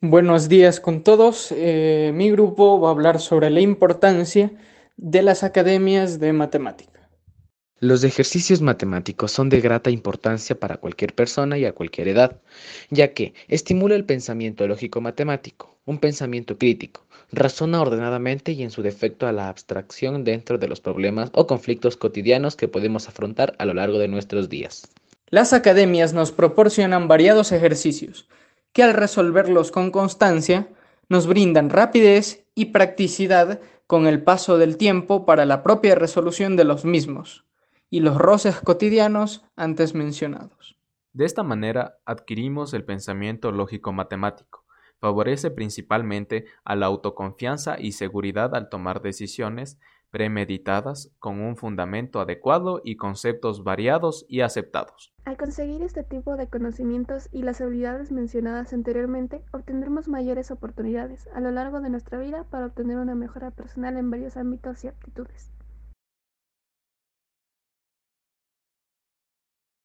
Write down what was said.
Buenos días con todos. Eh, mi grupo va a hablar sobre la importancia de las academias de matemática. Los ejercicios matemáticos son de grata importancia para cualquier persona y a cualquier edad, ya que estimula el pensamiento lógico matemático, un pensamiento crítico, razona ordenadamente y en su defecto a la abstracción dentro de los problemas o conflictos cotidianos que podemos afrontar a lo largo de nuestros días. Las academias nos proporcionan variados ejercicios que al resolverlos con constancia nos brindan rapidez y practicidad con el paso del tiempo para la propia resolución de los mismos y los roces cotidianos antes mencionados. De esta manera adquirimos el pensamiento lógico matemático. Favorece principalmente a la autoconfianza y seguridad al tomar decisiones, premeditadas, con un fundamento adecuado y conceptos variados y aceptados. Al conseguir este tipo de conocimientos y las habilidades mencionadas anteriormente, obtendremos mayores oportunidades a lo largo de nuestra vida para obtener una mejora personal en varios ámbitos y aptitudes.